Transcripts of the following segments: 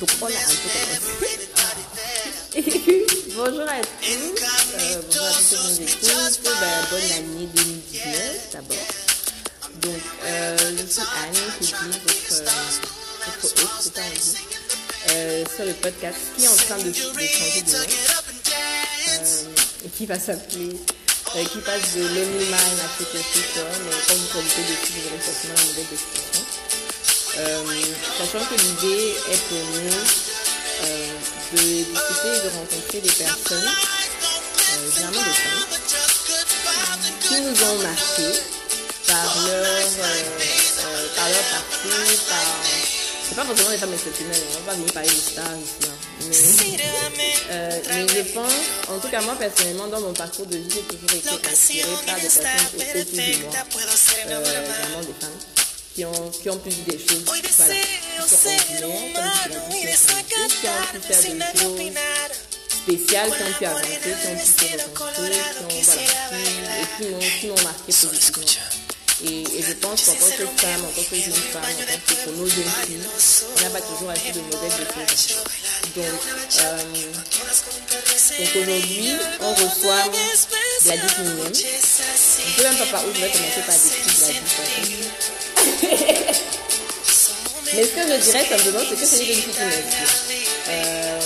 Donc on a un peu commencé. bonjour à tous, euh, bonjour à tous ceux qui nous écoutent, ben, bonne année 2019 d'abord. Donc euh, je suis Anne qui dit votre, votre hôte, c'est dit, euh, sur le podcast qui est en train de, de changer de nom euh, et qui va s'appeler euh, qui passe de Lonely Mind à quelque chose, mais comme vous connaissez dessus, vous aurez forcément une nouvelle description. Euh, sachant que l'idée est pour nous euh, de discuter et de rencontrer des personnes, euh, généralement des femmes, qui nous ont marqué par leur, euh, par leur parcours, par... C'est pas forcément des femmes exceptionnelles, on va pas venir parler de stars hein. mais, mais je pense, en tout cas moi personnellement, dans mon parcours de vie, j'ai toujours été inspirée par des personnes autour de moi, vraiment des femmes qui ont, qui ont des choses. Voilà, qui sont ordinaires, comme je l'ai dit, qui ont pu faire des choses spéciales, qui ont pu avancer, qui ont pu se reconstruire, qui ont, voilà, qui, et qui m'ont marqué positivement. Et, et, je pense qu'en tant que femme, en tant que jeune femme, en tant que pour nos jeunes filles, on n'a pas toujours assez de modèles de. Donc, euh, donc aujourd'hui, on reçoit Gladys Mignon. Je ne sais même pas par où je vais commencer par décrire Gladys. Mais ce que je dirais simplement, c'est que c'est une fille qui m'inspire. Euh,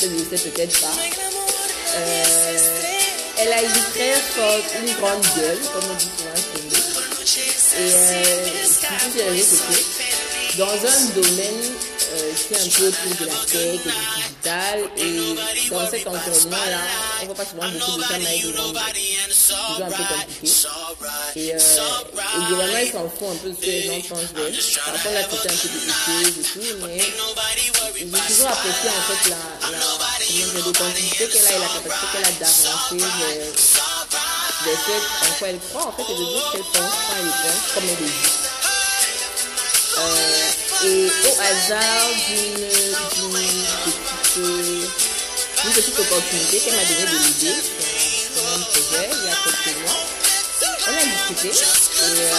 je ne sais peut-être pas. Euh, elle a une très une grande gueule, comme on dit souvent chez nous. Et euh, est c'est que dans un domaine euh, qui est un peu plus de la tech et du digital, et dans cet environnement-là, on voit pas souvent beaucoup de femmes avec des grandes toujours un peu compliqué. Et, euh, globalement, ils s'en font un peu de ce que les gens pensent d'elle. Parfois, a côté un peu de hypnose et tout, mais j'ai toujours apprécié en fait la, la comment l'authenticité qu'elle a et la capacité qu'elle a d'avancer vers, vers ce en quoi elle croit, en fait, et de dire ce qu'elle pense quand elle pense, comme elle. Euh, et au hasard d'une petite, petite opportunité qu'elle m'a donné de l'idée sur un projet il y a quelques mois, on a discuté. Et euh,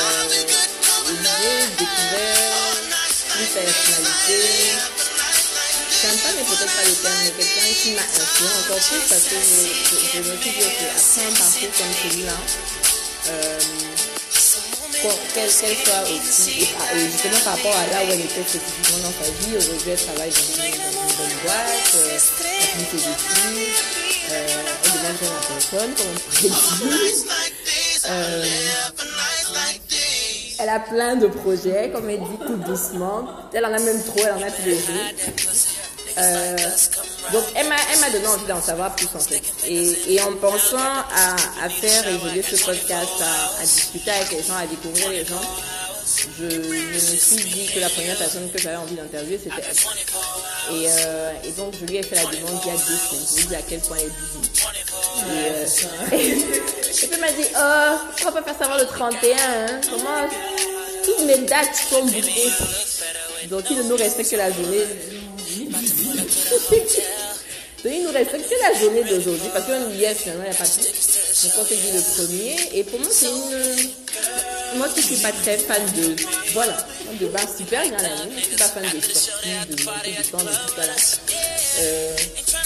l'idée découvert une personnalité sympa mais peut-être pas le terme mais quelqu'un qui m'a influé encore plus parce que je, je, je me suis dit que après un parcours comme celui-là. Euh, qu'elle soit aussi, et, justement par rapport à là où elle était spécifiquement dans sa vie, aujourd'hui elle travaille dans une, bonne boîte, euh, elle finit ses études, euh, elle demande à personne, comme on pourrait dire. Elle a plein de projets, comme elle dit, tout doucement. Elle en a même trop, elle en a tous les jours. Euh, donc elle m'a, donné envie d'en savoir plus en fait. Et, en pensant à, faire évoluer ce podcast, à, discuter avec les gens, à découvrir les gens, je, me suis dit que la première personne que j'avais envie d'interviewer c'était elle. Et, euh, et, donc je lui ai fait la demande il y a deux semaines. Je lui ai dit à quel point elle est busy. Et, euh, puis elle m'a dit oh, on va pas faire savoir le 31. Hein. Comment toutes mes dates sont bouquées. Donc il ne nous reste que la journée il nous reste que la journée d'aujourd'hui parce qu'on hier finalement il n'y a pas tout. Donc on s'est dit le premier et pour moi c'est une... Moi qui ne suis pas très fan de... Voilà, de bar super bien la nuit. Je ne suis pas fan de sorties, de monter du temps, de tout ça là. Euh,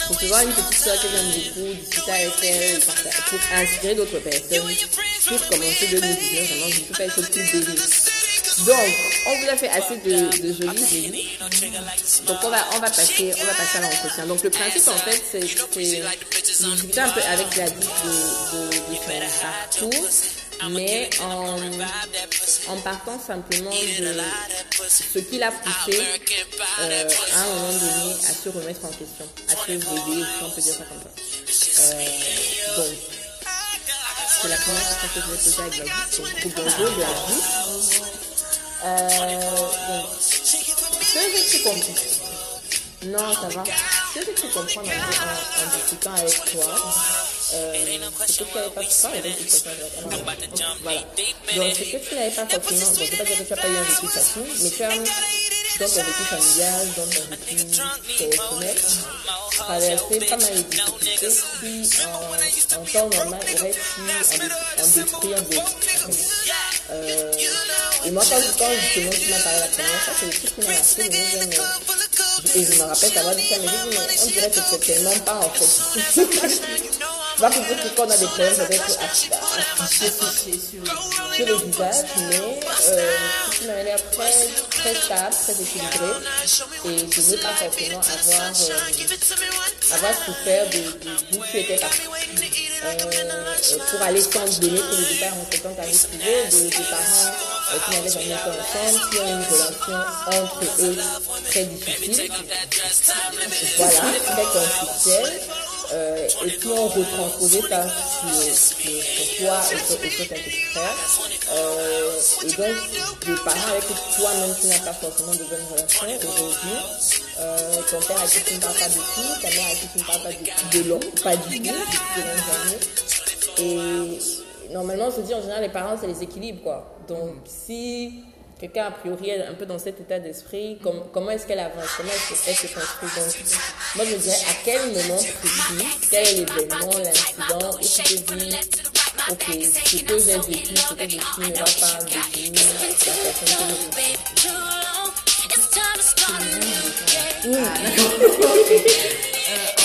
recevoir une petite soeur que j'aime beaucoup, discuter avec elle, pour inspirer d'autres personnes, pour commencer de nous dire vraiment je ne peux pas être plus béni. Donc, on vous a fait assez de, de jolis génies. Donc, on va, on va passer, on va passer à l'entretien. Donc, le principe, en fait, c'est, discuter un peu avec la vie de, de, de son parcours, mais en, partant simplement de ce qui l'a poussé euh, à un moment donné à se remettre en question, à se réveiller, si on peut dire ça comme ça. Euh, donc, c'est la première question que je vais poser à Gladys. Donc, bonjour Gladys. Euh, bon. Ce que j'ai pu comprendre. Non, ça va. Ce que j'ai pu comprendre en, en, en discutant avec toi, euh, c'est que tu n'avais pas donc tu peux Voilà. Donc, c'est que tu n'avais pas forcément, donc je ne pas dire que tu n'as pas eu un vécu facile, mais comme dans ton vécu familial, dans ton vécu personnel, traversé pas mal de difficultés qui, en, en temps normal, auraient pu en, détruire d'autres. Euh, Et moi, quand, quand justement tu m'as parlé la première fois, c'est le truc qui m'a marqué. Je. Et je me rappelle t'avoir dit ça, mais mais on dirait que c'est tellement pas en fait. Pas pour dire qu'on a des problèmes peut-être affichés sur, sur le visage, mais euh, tout m'avait l'air très, très stable, très équilibré. Et je ne veux pas forcément avoir, euh, avoir souffert de, de tu étais parti. Euh, pour aller sans donner pour les détails en quand tu trouvé de, des parents euh, qui n'avaient jamais été ensemble, qui ont une relation entre eux très difficile. Voilà, très conflictuelle. Euh, et puis on retransposait ça sur, toi et sur, et sur ta petite frère. Euh, et donc, des parents avec toi-même tu n'as pas forcément de bonnes relations aujourd'hui, euh, ton père avec qui tu ne parles pas du tout, ta mère avec qui tu ne parles pas tout, de l'homme, pas du tout, depuis jamais. Et normalement, on se dit en général, les parents, c'est les équilibres, quoi. Donc, si quelqu'un a priori est un peu dans cet état d'esprit, com comment est-ce qu'elle avance, comment est-ce qu'elle se construit. Donc, moi je dirais à quel moment précis, quel est l'événement, l'incident, où tu te dis, ok, ce que j'ai vécu, ce que j'ai vécu ne va pas définir la personne que je suis. Mais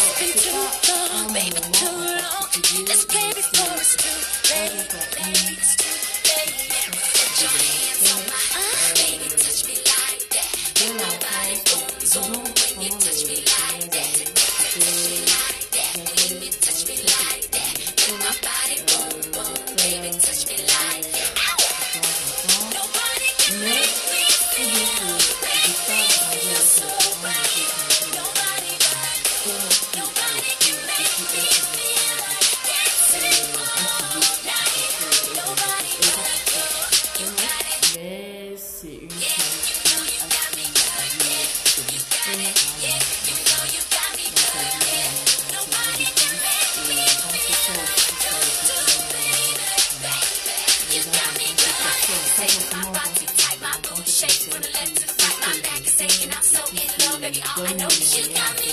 donne les moyens de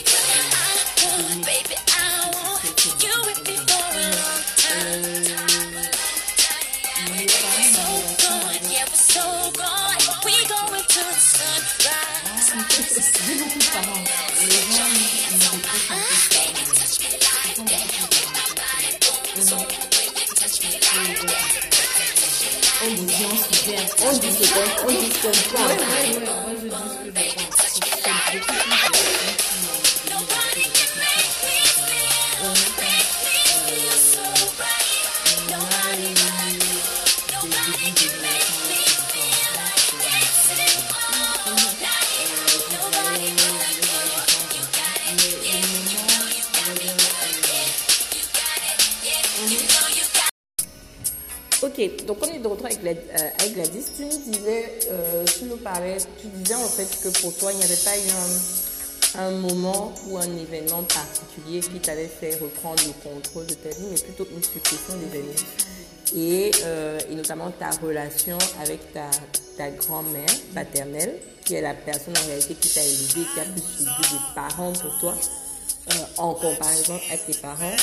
devenir mes parents J'ai beaucoup de parents. Les gens me reprochent un peu ça. On dit on se perd. On dit ce qu'on on dit ce qu'on pense. Ouais, ouais, moi je dis ce avec, euh, Gladys. Tu nous disais, euh, tu nous parlais, tu disais en fait que pour toi, il n'y avait pas eu un, moment ou un événement particulier qui t'avait fait reprendre le contrôle de ta vie, mais plutôt une succession d'événements. Et, euh, et notamment ta relation avec ta, grand-mère paternelle, qui est la personne en réalité qui t'a élevé, qui a plus suivi des parents pour toi, en comparaison avec tes parents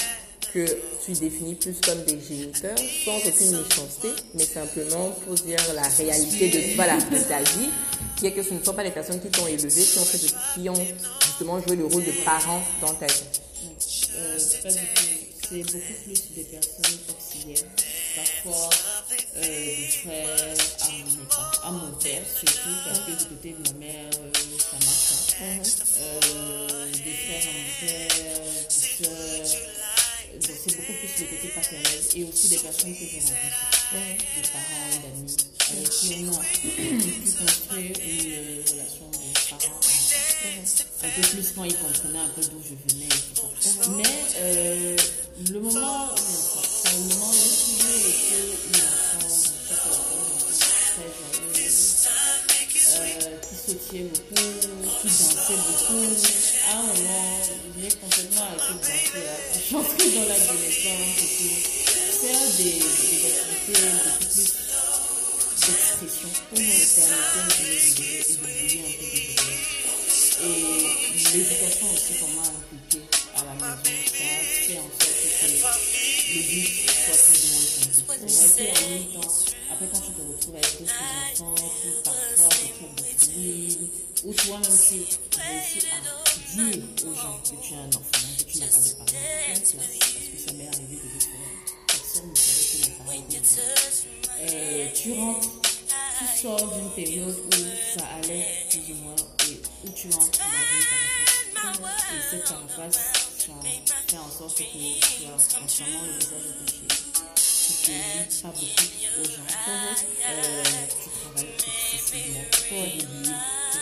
que tu définis plus comme des géniteurs sans aucune méchanceté, mais simplement pour dire la réalité de, de ta vie, qui est que ce ne sont pas les personnes qui t'ont élevé, qui ont, fait de- qui ont justement joué le rôle de parents dans ta vie. Euh, pas du tout. C'est beaucoup plus des personnes auxiliaires. Parfois, euh, des frères à mon, époque- à mon père, surtout, parce que du côté de ma mère, euh, ça marche pas. Euh, des frères à mon père, des sœurs. C'est beaucoup plus le côté paternel et aussi des personnes que j'ai rencontrées, des parents, d'amis, avec qui on a pu construire une relation de parents un peu plus quand ils comprenaient un peu d'où je venais et tout ça. Mais euh, le moment, enfin, le moment, j'ai toujours une enfant, très joyeuse, euh, qui sautillait beaucoup, qui dansait beaucoup. À un moment, j'ai complètement arrêté de danser, à chanter dans l'adolescence et tout. Faire des, des activités plus d'expression pour me permettre de m'élever et de un peu de. Et l'éducation aussi m'a inculqué à la maison, ça fait en sorte que le soit plus ou moins compris. C'est vrai qu'en même temps, après, quand tu te retrouves avec d'autres enfants, qui parfois te traitent de ou toi-même tu à dire aux gens que tu es un orphelin, que tu n'as pas de parents, parce que ça m'est arrivé de que personne ne savait que mes parents étaient tu rentres, tu sors d'une période où ça allait plus ou moins, et où tu entres dans une carapace. Et cette carapace, ça fait en sorte que tu as entièrement le visage attaché tu ne pas beaucoup aux gens. Euh, tu travailles excessivement pour compenser.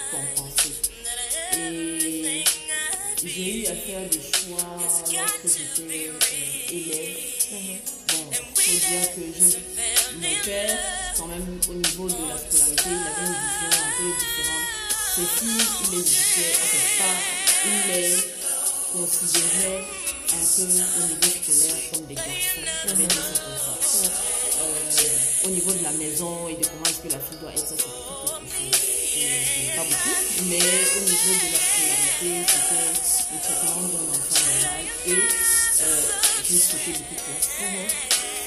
Et j'ai eu à faire des choix lorsque j'étais euh, élève. Bon, faut dire que je, mon père, quand même au niveau de la scolarité, il avait une vision un peu différente. C'est filles, il les éduquait, en fait pas, il les considérait un peu au niveau scolaire comme des garçons. Mm -hmm. euh, au niveau de la maison et de comment est-ce que la fille doit être, ça c'est quelque chose pas beaucoup. Mais au niveau de la scolarité, c'était le traitement d'un enfant normal et euh, j'ai sauté beaucoup -hmm.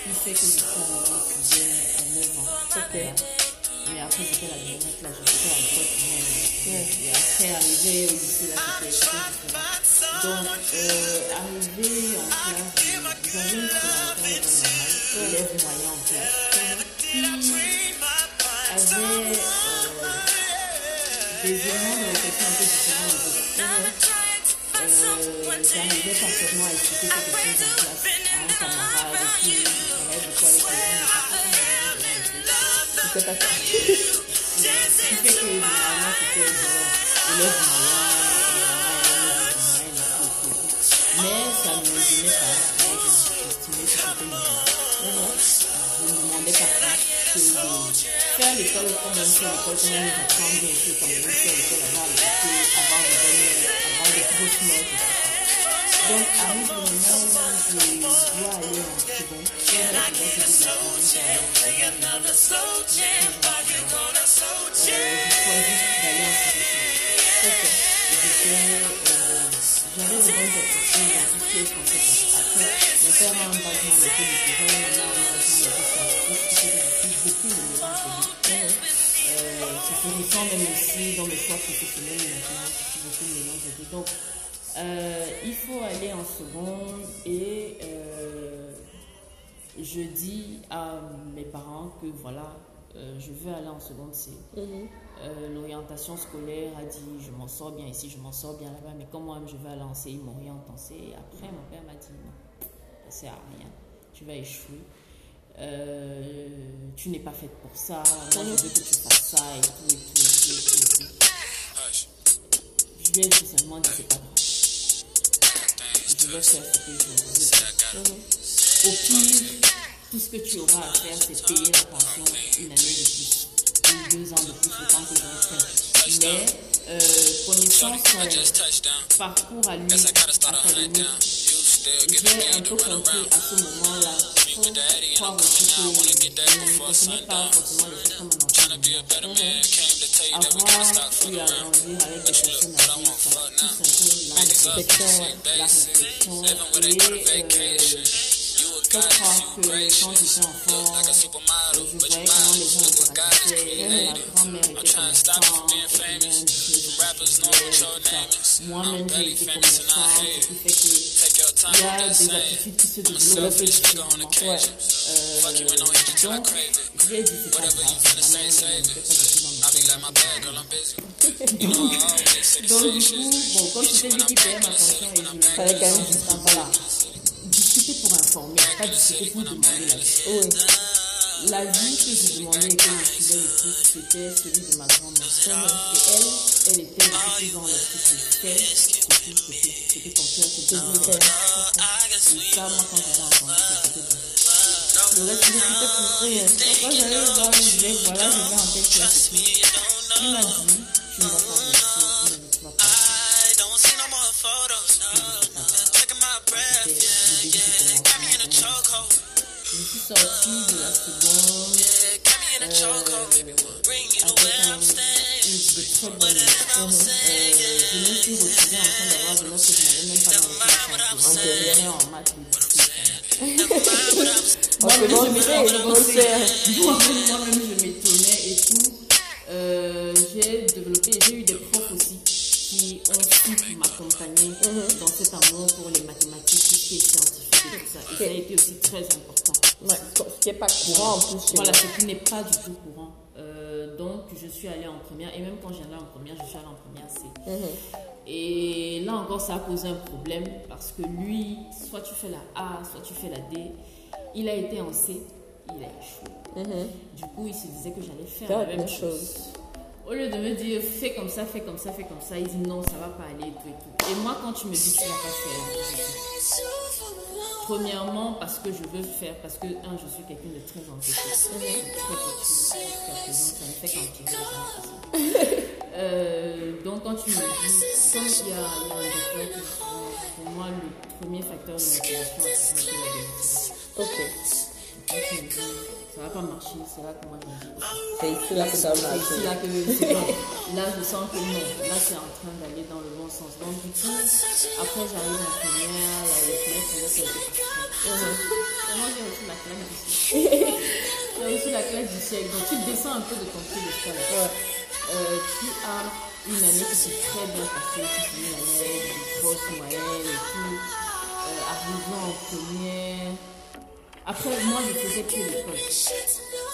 Ce qui fait que je suis arrivée à 9 ans. Okay. Mais après, c'était la dernière classe, j'étais à l'école primaire. Et après, arrivé au lycée, là, c'était. Donc, euh, arrivé en classe, j'avais une normale, élève moyen en classe, qui avait euh, des éléments de réflexion un peu différents. Euh, J'arrivais parfaitement à expliquer quelque chose en classe à un camarade beaucoup avec les gens. C'était ça. Que généralement c'était genre élève mais ça ne me gênait pas. Que ne demandais pas plus que faire fait fait. Donc, moment je dois aller dois quitter de. Mon père a un background un peu différent, ma mère a un background un peu beaucoup le mélange florissant même aussi dans mes choix beaucoup le mélange des deux. Donc, euh, il faut aller en seconde et euh, je dis à mes parents que voilà, euh, je veux aller en seconde C. Mm -hmm. euh, L'orientation scolaire a dit je m'en sors bien ici, je m'en sors bien là-bas, mais comme moi-même je veux aller en C, ils m'orientent en C. Et après, mon père m'a dit non, ça sert à rien, tu vas échouer. Euh, tu n'es pas faite pour ça, moi je veux que tu fasses ça et tout, et tout, et tout, et tout. Je lui ai tout simplement dit c'est pas grave. Je vais faire ce que je veux. Au pire, tout ce que tu auras à faire, c'est payer la pension une année de plus, ou deux ans de plus, le temps que je. Mais, euh, connaissant son parcours à lui académique, j'ai un peu compris à ce moment-là, pour croire aussi que je ne connais pas forcément les choses comme un enfant. Avoir eu à grandir avec des personnes âgées, ça pousse un peu la réflexion, la réflexion et euh, je crois que quand j'étais enfant, je voyais comment les gens interagissaient, ma grand-mère était commerçante, moi-même j'ai été commerçante, ce qui fait que il y a des attitudes qui se développent différemment. Ouais. Euh, donc, je lui ai dit c'est pas grave, Donc, du coup, bon, comme c'était lui qui payait ma pension je me fallait quand même voilà discuter pour pas pour demander la vie. Oui. La vie que je demandais et que je suivais le plus, c'était celui de ma grand-mère. Et elle, elle était beaucoup plus dans le truc de c'était ton cœur, c'était de faire. Et ça, moi, quand j'avais entendu ça, c'était bon. Le reste, je n'écoutais plus rien. Quand j'allais le voir, disais, voilà, je vais en tête. Il m'a dit, tu ne vas pas Sortie de la seconde euh, avec un, une, de très bonnes notes. Euh, je me je m'étonnais. et tout. J'ai développé, j'ai eu des profs aussi qui ont su m'accompagner tout ça. A été aussi très important. Ouais, ce qui n'est pas courant en plus Voilà, ce qui n'est pas du tout courant. Euh, donc, je suis allée en première, et même quand j'allais en première, je suis allée en première C. Mhm. Et là encore, ça a posé un problème parce que lui, soit tu fais la A, soit tu fais la D. Il a été en C, il a échoué. Mhm. Du coup, il se disait que j'allais faire la la même même chose. chose. Au lieu de me dire fais comme ça, fais comme ça, fais comme ça, il dit non, ça va pas aller et tout et tout. Et moi, quand tu me dis tu vas pas faire, premièrement parce que je veux faire, parce que un, je suis quelqu'un de très présent, ça ne fait qu'empirer. Euh, donc quand tu me dis, comme il y a, un docteur pour moi le premier facteur de motivation c'est la. Ok. Ça va pas marcher, c'est là que moi. C'est ici là que ça C'est marche. ici là que c'est. Là, je sens que non. Là, c'est en train d'aller dans le bon sens. Donc, du coup, après, j'arrive en première, là, les quelque chose. Et moi, j'ai reçu la claque du ciel. j'ai reçu la claque du ciel. Donc, tu descends un peu de ton piédestal. Ouais. Euh, tu as une année qui s'est très bien passée. Tu finis l'année, des grosses moyennes et tout. Euh, arrivant en première. Après, moi, je faisais que l'école.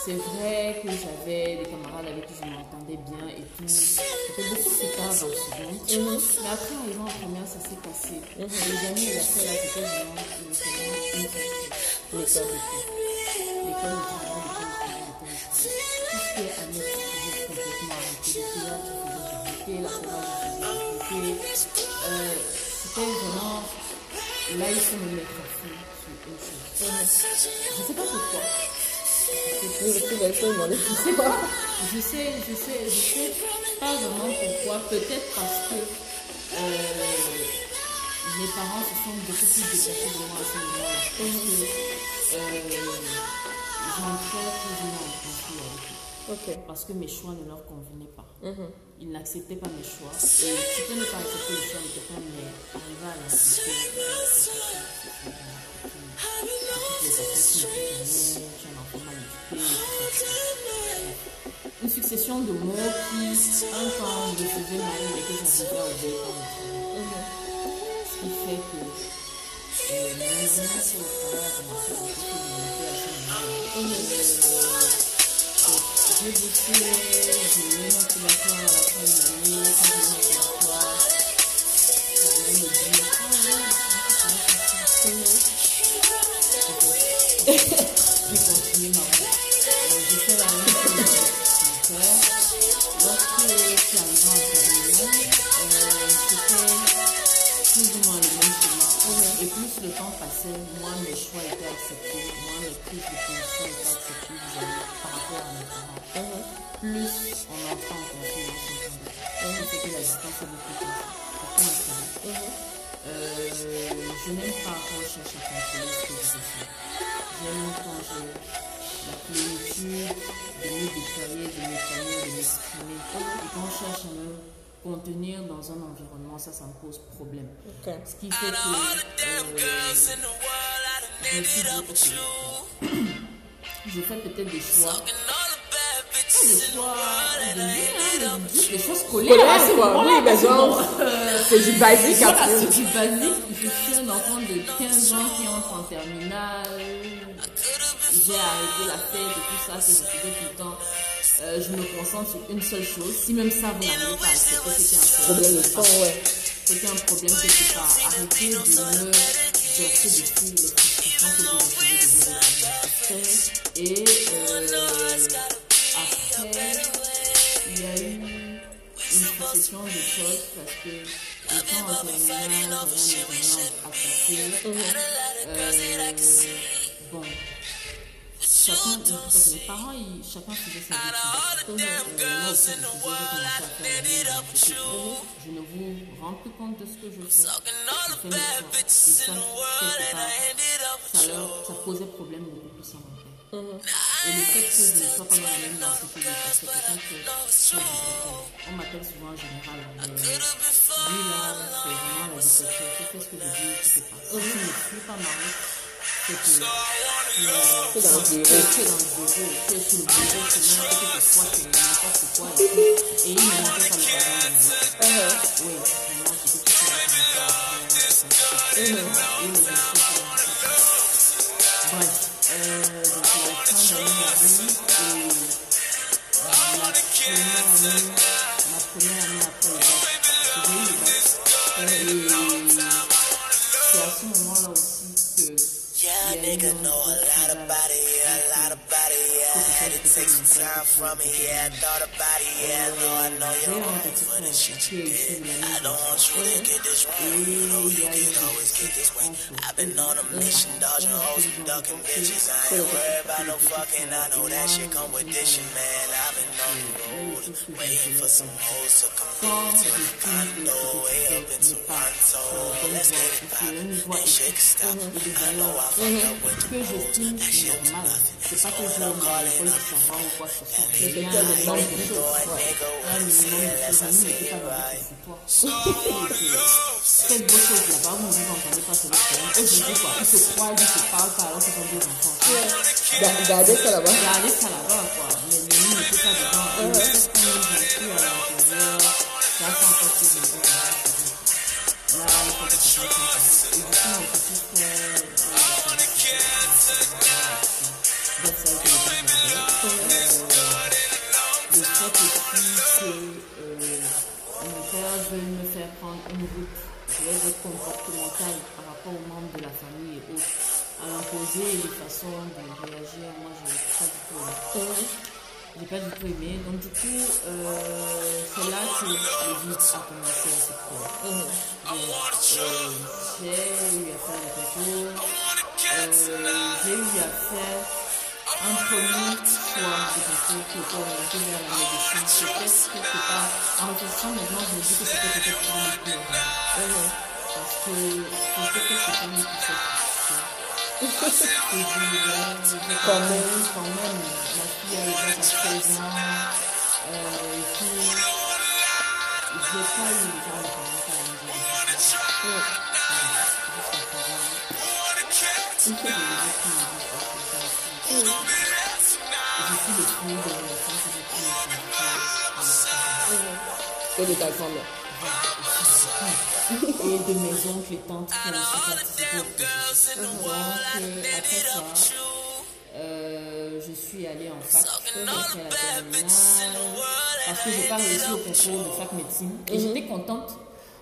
C'est vrai que j'avais des camarades avec qui je m'entendais bien et tout. C'était beaucoup plus tard dans le second. Mais après, arrivant en première, ça s'est passé. Les amis et la seule là, c'était vraiment une. L'école. L'école, l'école, l'école, l'école, l'école. Tout ce qui est je faisais complètement arrêter. Les théâtres, je faisais arrêter. La chorale, je faisais arrêter. Euh, C'était vraiment... Là, il faut me mettre une chose. Je ne sais pas pourquoi. Le dans les Je sais pas. Je sais, je sais, je sais pas vraiment pourquoi. Peut-être parce que euh, mes parents se sont beaucoup plus déplacés de moi à ce moment-là. Parce que euh, j'entrais plus ou moins en conflit avec eux. Parce que mes choix ne leur convenaient pas. Ils n'acceptaient pas mes choix. Et tu peux ne pas accepter les choix de quelqu'un, mais arriver à l'accepter. Une succession de mots qui, un temps, me mal, mais que j'arrivais à oublier. Ce qui fait que euh, acceptés, moins mes prises de position étaient acceptées vis-à-vis par rapport à mes parents. Plus on entend en confiance, c'est que la distance est beaucoup plus. Euh, je n'aime pas quand je cherche à contrôler ce que je faire. J'aime quand j'ai la plénitude de me déployer, de m'épanouir, de m'exprimer. Et quand je cherche à me contenir dans un environnement, ça, ça me pose problème. Ce qui fait que euh, je fais peut-être des choix. Pas des choix hein, des choses scolaires. Ce quoi? Oui, mais genre, euh, C'est du basique voilà, après. c'est du basique. Je suis un enfant de 15 ans qui entre en terminale. J'ai arrêté la fête et tout ça que je faisais tout le temps. Euh, je me concentre sur une seule chose. Si même ça, vous n'arrivez pas à accepter, c'est qu'il y a un Problème de quelque fond, part. ouais. C'était un problème quelque part. Arrêtez de me verser dessus les frustrations que vous recevez de vos amis. Et euh, après, il y a eu une succession de choses parce que étant en terminale, j'avais un examen à passer. Euh, bon, chacun, mes parents, ils- chacun faisait moi aussi, je. Je ne vous rends plus compte de ce que je fais. Je. Et ça, part, ça, leur, ça posait problème beaucoup plus à mon père. Et le fait que je ne sois pas dans la même lui, parce que quelqu'un que je on m'appelle souvent en général, mais lui là, c'est vraiment la dictature. Tu fais ce que je dis, tu fais pas. Si tu ne suis pas ma route, c'est que C'est dans le tu bureau. es dans le bureau, tu es sur le bureau, tu mets à côté de toi, tu es n'importe quoi et tout. Et il ne manquait pas le pardon de moi. Uh-huh. Oui, vraiment, c'était tout ça. Et les enfants, Bref, euh, donc la fin d'année arrive et euh, la première année, ma première année après le bac, j'ai eu le bac. Et c'est à ce moment-là aussi que Yeah, il y a eu nigga know a lot about it, yeah, a lot about it, yeah. Had to take some time from it, yeah. Thought about it, yeah. No, I know you're un wrong petit for the shit you did. I don't want you to get this wrong. You know you can always get this way. I've been on a mission, dodging hoes and ducking bitches. I ain't worried about no fucking. I know that shit come with dishing, man. I've been on the road, waiting for some hoes to come je my suis condo, way up in Toronto. Let's get it poppin'. Ain't shit can stop. I know I que j'estime normal. C'est pas que je me l'école du ou quoi que ce soit. Mais a un minimum de choses. Un minimum de choses. N'était pas votre territoire. Faites vos choses là-bas, vous vous entendez pas sur le problème. Aujourd'hui, quoi, ils se croient, ils se parlent pas alors qu'ils sont deux enfants. Ga- Gardez ça là-bas. Regardez ça là-bas, quoi. Mais le nous n'était pas dedans. Et le fait qu'on vécu à l'intérieur, ça fait encore plus choses. Là, il faut que ça fasse comme ça. Et du coup. Le veut me faire prendre une route, je vais dire comportementale par rapport aux membres de la famille et à imposer les façons de réagir, moi je n'ai pas du tout pas du tout aimé. Donc du coup, c'est là que le vide a commencé à se créer. Donc, j'ai eu à faire des concours. J'ai eu à faire un premier choix de qui était orienté vers la médecine. Peut-être que c'est pas... En maintenant, je me dis que c'était peut-être mon plus orienté. Parce que c'était quelque chose. Qui s'est et je disais, quand même, quand même, ma fille a déjà 16 ans, euh, et puis, j'ai pas eu le temps de commencer à me dire. Le de Et de ta grand-mère. et de mes oncles et tantes qui ont aussi euh, après ça, euh, je suis allée en fac, j'ai fait la terminale, parce que j'ai pas réussi au concours de fac médecine. Et j'étais contente,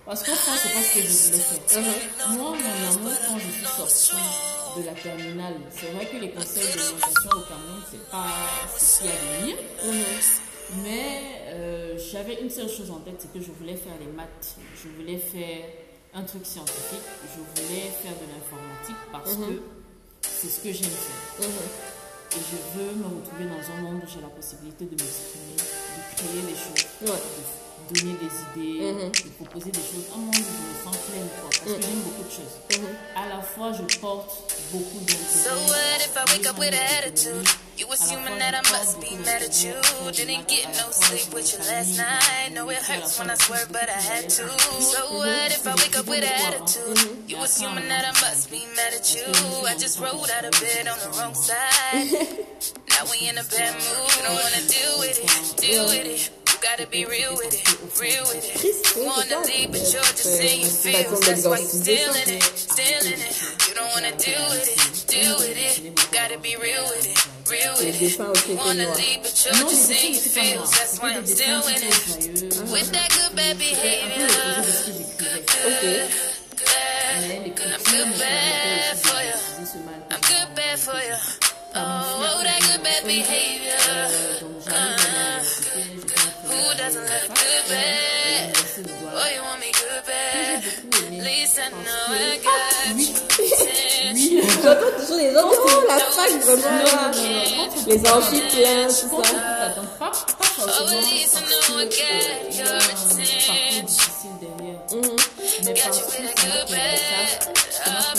parce qu'au fond, c'est pas ce que je voulais faire. Moi, mon amour, quand je suis sortie de la terminale, c'est vrai que les conseils d'orientation au Cameroun, c'est pas ce qu'il y a de mieux. Mais euh, j'avais une seule chose en tête, c'est que je voulais faire les maths. Je voulais faire un truc scientifique. Je voulais faire de l'informatique parce que c'est ce que j'aime faire. Et je veux me retrouver dans un monde où j'ai la possibilité de m'exprimer, de créer des choses, Ouais. Donner des idées, de proposer des choses. Un monde où je me sens pleine, quoi, parce que j'aime beaucoup de choses. À la fois, je porte beaucoup d'intérêt. So what if I wake up with attitude? You assuming that I must be mad at you. Didn't get no sleep with you last night. No, it hurts when I swear, but I had to. So what if I wake up with an attitude? You assuming that I must be mad at you. I just rolled out of bed on the wrong side. Now we in a bad mood. Don't wanna deal with it, deal with it. You gotta be real with it, real with it. You wanna leave, but you're just saying you feels. That's why you still in it, still in it. You don't wanna deal with it, deal with it. You gotta be real with it, real with it. You wanna leave, but you're just saying pas feels. That's why I'm still it. With that good bad behavior. ce. Ok. Good, I'm good bad for you. d'utiliser ce mal que I'm good bad for you. Oh, that good bad behavior. Euh, Who doesn't de good bad? Oh, you want me good bad? At least I got you. Oui, J'entends toujours les autres. Oh, la fac, vraiment. là. Les amphis pleins, Je tout ça. t'attends pas, pas Oh, forcément un parcours attention. difficile derrière. Mais Got parce you que with a ça commencer back. à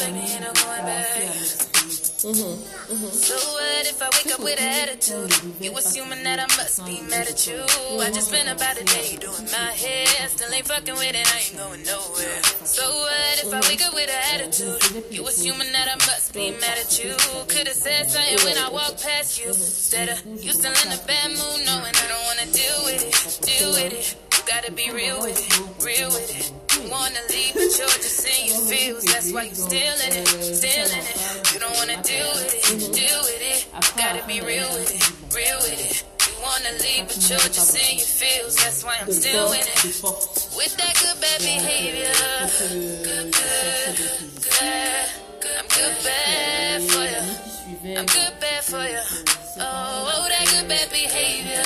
m'exprimer. So what if I wake up with an attitude? You assuming that I must be mad at you. I just spent about a day doing my hair. still ain't fucking with it, I ain't going nowhere. So what if I wake up with an attitude? You assuming that I must be mad at you. Could've said something when I walked past you. Instead of uh, you still in a bad mood, knowing I don't wanna deal with it, deal with it. You gotta be real with it, real with it. You wanna leave, but you're just in your feels. That's why you still in it, still in it. You don't wanna deal with it, deal with it. Gotta be real with it, real with it. You wanna leave, but you're just in your feels. That's why I'm still in it. With that good bad behavior. Cherche des positions. I'm good bad for you. I'm good bad for you. Oh, oh, that good bad behavior.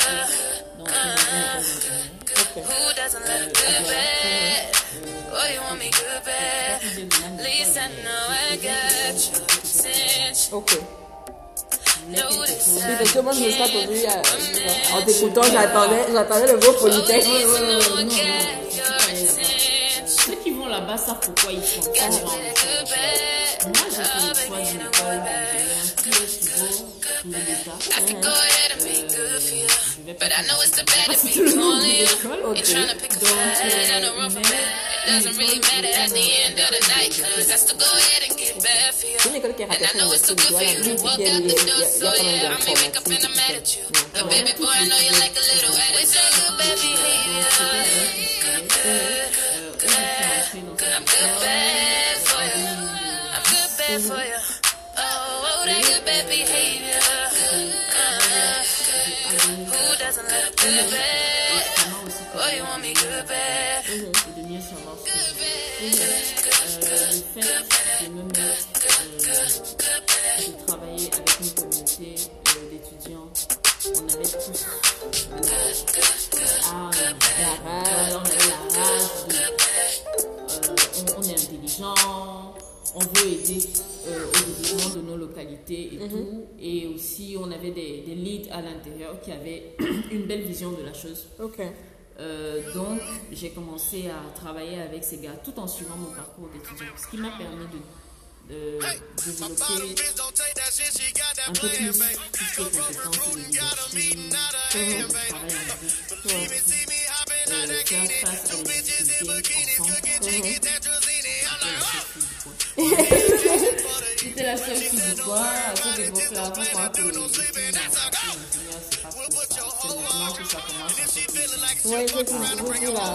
euh, Who doesn't love good bad? Oh, you want me good bad? Least I know I got attention. Ok. Parce que moi, je me suis attendu à... En t'écoutant, j'attendais, j'attendais le mot know I got your attention. Ceux qui vont là-bas savent pourquoi ils font? Ça. Moi, j'ai fait le choix good for you. But I know it's the bad to be calling you. You're trying to pick a fight and a run from it. It doesn't really matter at the end of the night. Cause I still go ahead and get bad for you. C'est une école qui est And I know it's too good for you to walk out the a- il y door. a- il y So a quand même yeah, I may wake up and I'm mad at you. But baby boy, I know you like a little With that good bad behavior. Good, good. I'm good bad for you. I'm good bad for you. Oh, oh, that good bad behavior. Uh, who doesn't love good bad? Oh, you want me good bad? Le fait de me mettre, euh, de travailler avec une communauté euh, d'étudiants, on avait tous ah, on avait la rage, euh, on, est intelligent, on veut aider euh, au développement de nos localités et tout. Et aussi, on avait des, leads à l'intérieur qui avaient une belle vision de la chose. Euh, donc, j'ai commencé à travailler avec ces gars tout en suivant mon parcours d'étudiant, ce qui m'a permis de, de développer un peu plus compétences de leadership, euh, travail en groupe, euh, faire face à des difficultés ensemble. C'était la seule fille du coin. À cette époque-là, faut croire que les filles Que ça commence. Ouais, j'ai vu beaucoup la...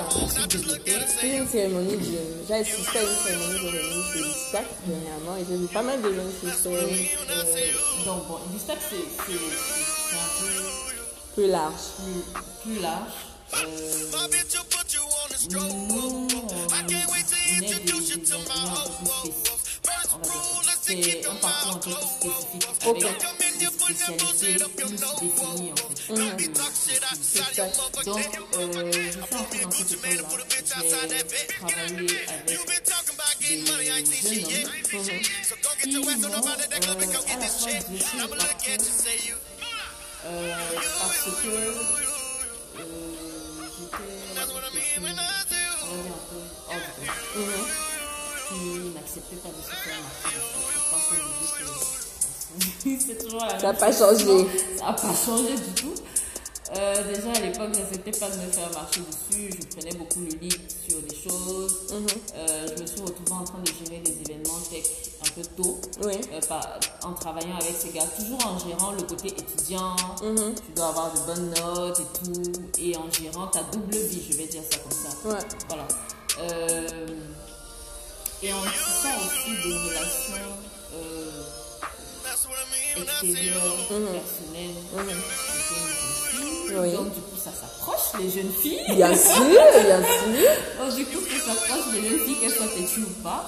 une cérémonie de... J'ai assisté à une cérémonie de remise de l'ISTAC dernièrement et j'ai vu pas mal de jeunes filles faire Euh, donc bon, l'ISTAC c'est un peu plus large. plus, plus large. Euh, nous, on, on est des, des ingénieurs un peu plus spécifiques. On va dire ça. C'est un parcours un peu plus spécifique avec des spécialités plus définies en fait. L'ISTAC. Donc, euh, je dans cette école-là. J'ai travaillé avec des jeunes hommes qui m'ont euh, à la fois dressé le parcours euh, parce que euh, j'étais quelqu'un, on va dire un peu n'acceptait pas de se faire c'est- toujours la Ça n'a pas changé. Ça n'a pas changé du tout. Euh, déjà à l'époque, j'acceptais pas de me faire marcher dessus. Je prenais beaucoup le lead sur des choses. Euh, je me suis retrouvée en train de gérer des événements tech un peu tôt. Oui. Euh, par- en travaillant avec ces gars, toujours en gérant le côté étudiant. Tu dois avoir de bonnes notes et tout. Et en gérant ta double vie, je vais dire ça comme ça. Ouais. Voilà. Et en tissant aussi des relations euh, extérieures, personnelles. une jeune fille. Oui. Donc, du coup, ça s'approche, les jeunes filles. Bien sûr, bien sûr. Donc, du coup, ça s'approche les jeunes filles, qu'elles soient têtues ou pas.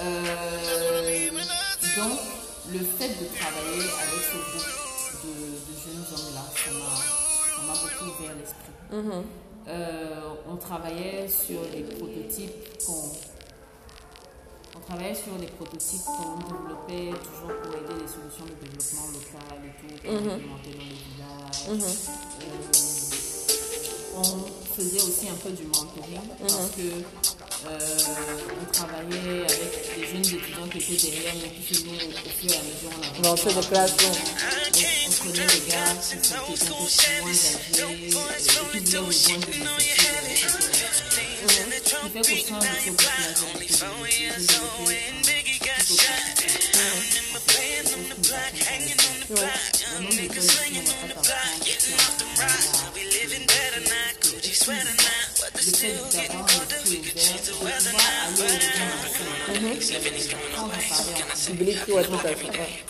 Euh, donc, le fait de travailler avec ce groupe de, de jeunes hommes-là, ça m'a ça m'a beaucoup ouvert l'esprit. Euh, on travaillait sur des prototypes qu'on on travaillait sur des prototypes qu'on développait toujours pour aider les solutions de développement local et tout, qu'on implémentait dans les villages. Euh, on faisait aussi un peu du mentoring parce que euh, on travaillait avec des jeunes étudiants qui étaient derrière nous, qui nous, au fur et à mesure, on. Dans ce de classe, on, on connaît les gars qui étaient un peu plus moins âgés, euh, et qui voulaient rejoindre des débats, d'idées. Euh, ça, ça s'apprend pas. Et c'est ce que j'ai appris. Aussi, d'avoir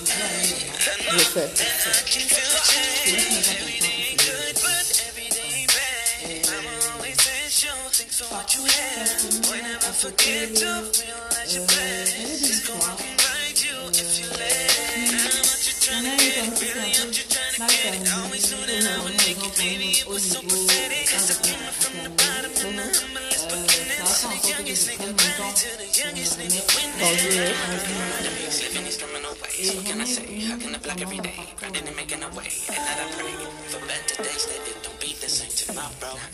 des personnes qui sont très calmes. Et qui ne donnent pas du tout la dépression. Euh, ça a fait en sorte que j'ai développé ce côté calme. Maintenant, euh, mon expérience personnelle, ça c'était vraiment la phase où je me suis dit, quand j'étais- je veux aller là-bas. Je sais. C'est là que je me sens content ici. Par contre, personnellement, à côté, euh, j'avais des histoires. Euh, qui- il y en a une comme ça, c'est un peu mal terminée. Par exemple, au niveau un de euh, ça a fait en sorte que je prenne mon temps pour me remettre Dans une dans une relation. Et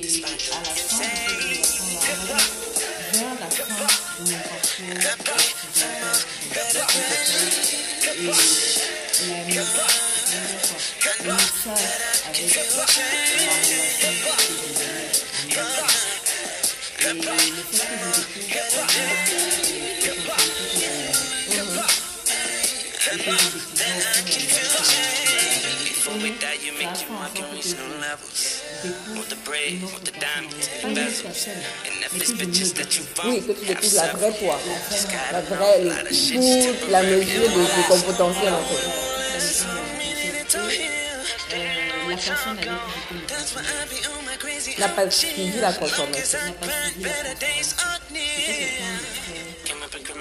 j'en ai une pendant mon parcours. Et à la fin de cette relation-là, vers la fin, de Oui, que tu découvres la vraie toi. La the vraie, toute la mesure de, ton potentiel en fait. La personne avec N'a pas suivi la transformation. n'a pas suivi la transformation.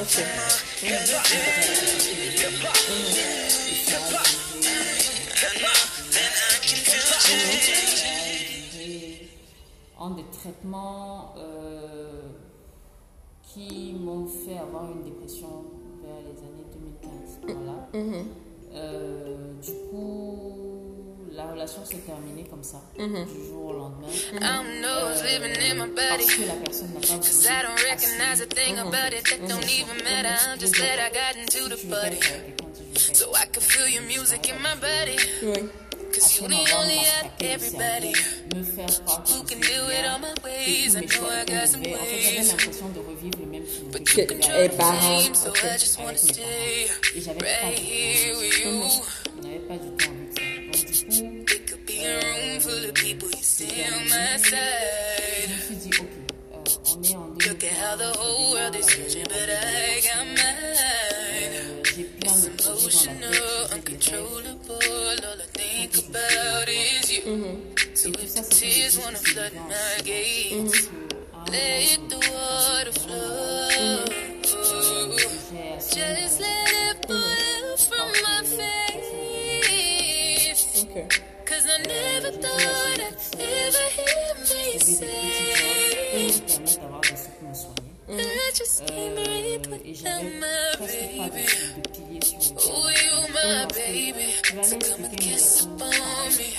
ok. En des traitements euh, qui m'ont fait avoir une dépression vers les années 2015. Voilà. Euh, du coup, relation s'est terminée comme ça, du jour au lendemain. In my body. Parce que la personne n'a pas voulu. Body. Oui. Cause you the only out everybody. Who can do it on my que ways? I know I got some ways. But que you control the game, so. I just wanna stay right here with you. It could be a room full of people, you stay on my je side. me suis dit, ok, euh, on est en Look at how the whole world is changing, but I got mine. J'ai plein de projets dans la Emotional, tête, j'ai des rêves. uncontrollable. All I think about is you. So Et tout if ça, the c'est des tears choses wanna qui se flood vivent en my silence. gate, Parce que, à un let moment, the water flow. j'ai assez Just let I never thought I'd ever hear me say. I just can't breathe my baby. Oh, you my baby. So come and kiss upon me.